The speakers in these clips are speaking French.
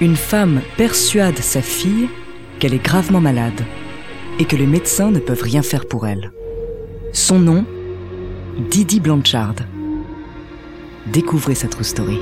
une femme persuade sa fille qu'elle est gravement malade et que les médecins ne peuvent rien faire pour elle. Son nom Didi Blanchard. Découvrez sa true story.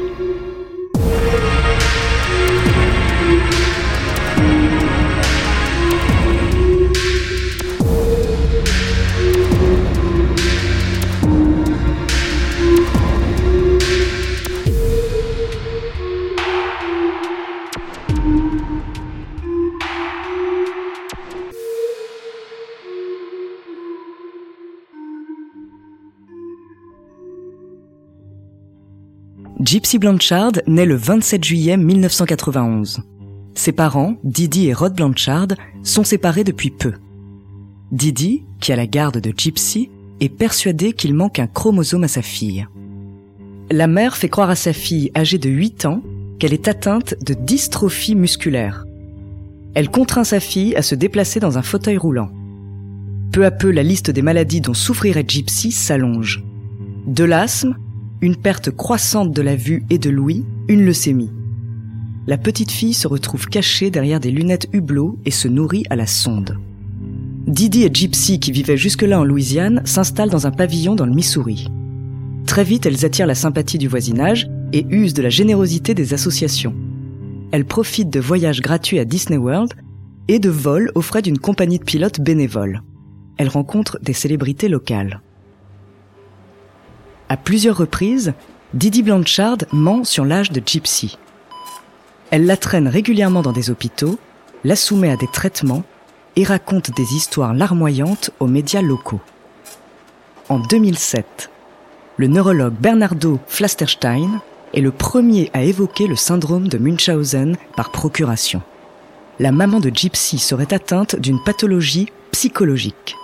Gypsy Blanchard naît le 27 juillet 1991. Ses parents, Didi et Rod Blanchard, sont séparés depuis peu. Didi, qui a la garde de Gypsy, est persuadé qu'il manque un chromosome à sa fille. La mère fait croire à sa fille âgée de 8 ans qu'elle est atteinte de dystrophie musculaire. Elle contraint sa fille à se déplacer dans un fauteuil roulant. Peu à peu, la liste des maladies dont souffrirait Gypsy s'allonge. De l'asthme une perte croissante de la vue et de l'ouïe, une leucémie. La petite fille se retrouve cachée derrière des lunettes hublot et se nourrit à la sonde. Didi et Gypsy, qui vivaient jusque-là en Louisiane, s'installent dans un pavillon dans le Missouri. Très vite, elles attirent la sympathie du voisinage et usent de la générosité des associations. Elles profitent de voyages gratuits à Disney World et de vols aux frais d'une compagnie de pilotes bénévoles. Elles rencontrent des célébrités locales. À plusieurs reprises, Didi Blanchard ment sur l'âge de Gypsy. Elle la traîne régulièrement dans des hôpitaux, la soumet à des traitements et raconte des histoires larmoyantes aux médias locaux. En 2007, le neurologue Bernardo Flasterstein est le premier à évoquer le syndrome de Munchausen par procuration. La maman de Gypsy serait atteinte d'une pathologie psychologique.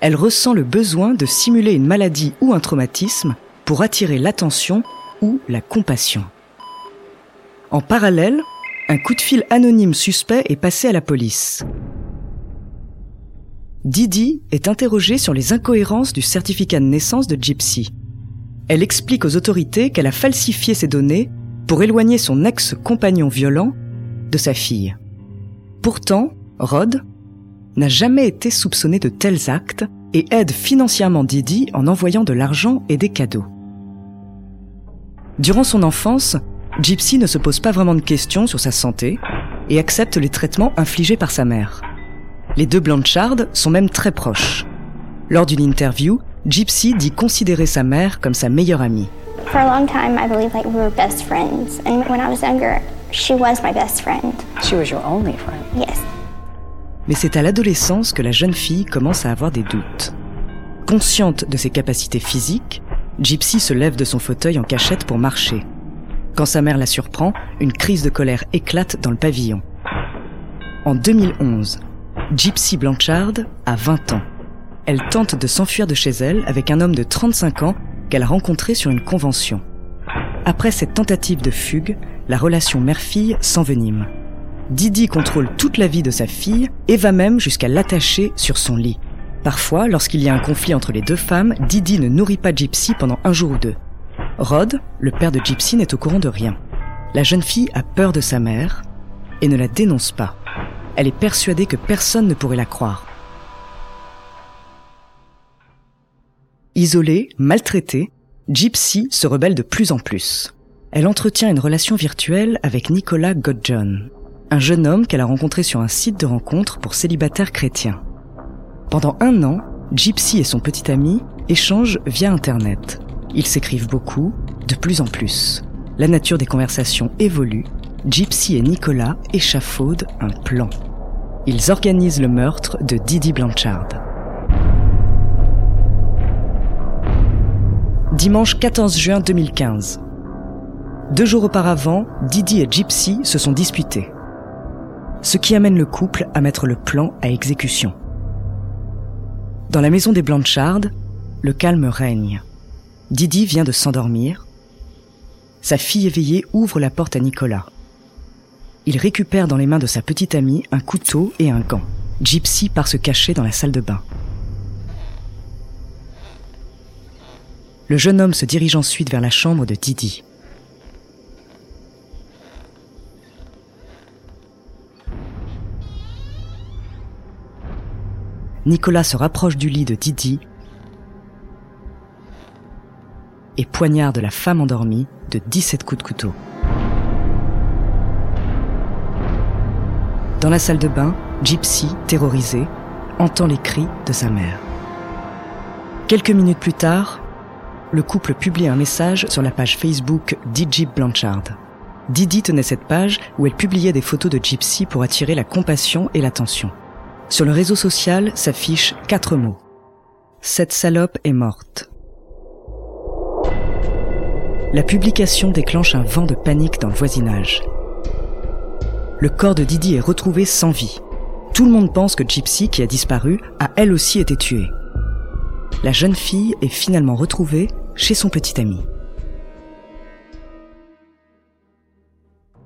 Elle ressent le besoin de simuler une maladie ou un traumatisme pour attirer l'attention ou la compassion. En parallèle, un coup de fil anonyme suspect est passé à la police. Didi est interrogée sur les incohérences du certificat de naissance de Gypsy. Elle explique aux autorités qu'elle a falsifié ses données pour éloigner son ex-compagnon violent de sa fille. Pourtant, Rod n'a jamais été soupçonné de tels actes et aide financièrement Didi en envoyant de l'argent et des cadeaux. Durant son enfance, Gypsy ne se pose pas vraiment de questions sur sa santé et accepte les traitements infligés par sa mère. Les deux Blanchard sont même très proches. Lors d'une interview, Gypsy dit considérer sa mère comme sa meilleure amie. For a long time, I believed like we were best friends. And when I was younger, she was my best friend. She was your only friend. Yes. Mais c'est à l'adolescence que la jeune fille commence à avoir des doutes. Consciente de ses capacités physiques, Gypsy se lève de son fauteuil en cachette pour marcher. Quand sa mère la surprend, une crise de colère éclate dans le pavillon. En 2011, Gypsy Blanchard a 20 ans. Elle tente de s'enfuir de chez elle avec un homme de 35 ans qu'elle a rencontré sur une convention. Après cette tentative de fugue, la relation mère-fille s'envenime. Didi contrôle toute la vie de sa fille et va même jusqu'à l'attacher sur son lit. Parfois, lorsqu'il y a un conflit entre les deux femmes, Didi ne nourrit pas Gypsy pendant un jour ou deux. Rod, le père de Gypsy, n'est au courant de rien. La jeune fille a peur de sa mère et ne la dénonce pas. Elle est persuadée que personne ne pourrait la croire. Isolée, maltraitée, Gypsy se rebelle de plus en plus. Elle entretient une relation virtuelle avec Nicolas Godjohn, un jeune homme qu'elle a rencontré sur un site de rencontre pour célibataires chrétiens. Pendant un an, Gypsy et son petit ami échangent via Internet. Ils s'écrivent beaucoup, de plus en plus. La nature des conversations évolue. Gypsy et Nicolas échafaudent un plan. Ils organisent le meurtre de Didi Blanchard. Dimanche 14 juin 2015. Deux jours auparavant, Didi et Gypsy se sont disputés. Ce qui amène le couple à mettre le plan à exécution. Dans la maison des Blanchard, le calme règne. Didi vient de s'endormir. Sa fille éveillée ouvre la porte à Nicolas. Il récupère dans les mains de sa petite amie un couteau et un gant. Gypsy part se cacher dans la salle de bain. Le jeune homme se dirige ensuite vers la chambre de Didi. Nicolas se rapproche du lit de Didi et poignarde la femme endormie de 17 coups de couteau. Dans la salle de bain, Gypsy, terrorisée, entend les cris de sa mère. Quelques minutes plus tard, le couple publie un message sur la page Facebook d'Iggy Blanchard. Didi tenait cette page où elle publiait des photos de Gypsy pour attirer la compassion et l'attention. Sur le réseau social s'affichent quatre mots. Cette salope est morte. La publication déclenche un vent de panique dans le voisinage. Le corps de Didi est retrouvé sans vie. Tout le monde pense que Gypsy, qui a disparu, a elle aussi été tuée. La jeune fille est finalement retrouvée chez son petit ami.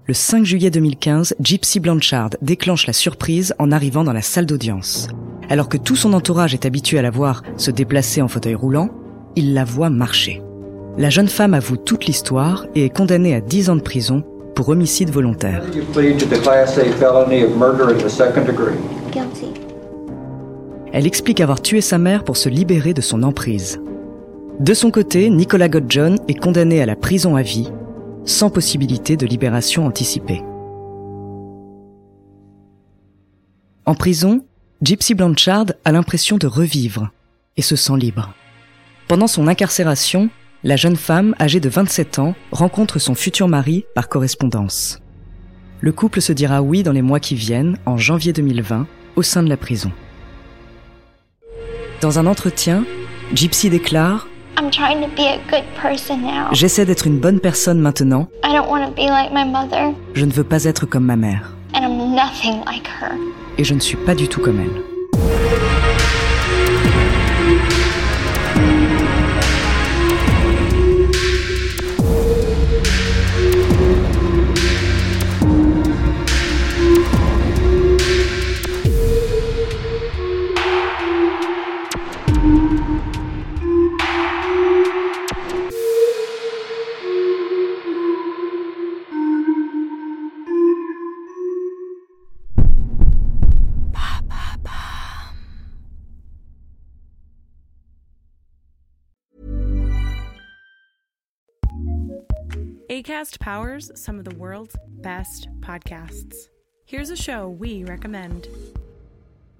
Le 5 juillet 2015, Gypsy Blanchard déclenche la surprise en arrivant dans la salle d'audience. Alors que tout son entourage est habitué à la voir se déplacer en fauteuil roulant, il la voit marcher. La jeune femme avoue toute l'histoire et est condamnée à 10 ans de prison pour homicide volontaire. Elle explique avoir tué sa mère pour se libérer de son emprise. De son côté, Nicolas Godjohn est condamné à la prison à vie, sans possibilité de libération anticipée. En prison, Gypsy Blanchard a l'impression de revivre et se sent libre. Pendant son incarcération, la jeune femme, âgée de 27 ans, rencontre son futur mari par correspondance. Le couple se dira oui dans les mois qui viennent, en janvier 2020, au sein de la prison. Dans un entretien, Gypsy déclare J'essaie d'être une bonne personne maintenant. Je ne veux pas être comme ma mère. Et je ne suis pas du tout comme elle. ACAST powers some of the world's best podcasts. Here's a show we recommend.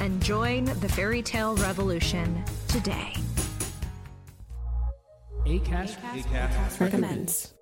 and join the fairy tale revolution today. ACAST, ACAST, recommends.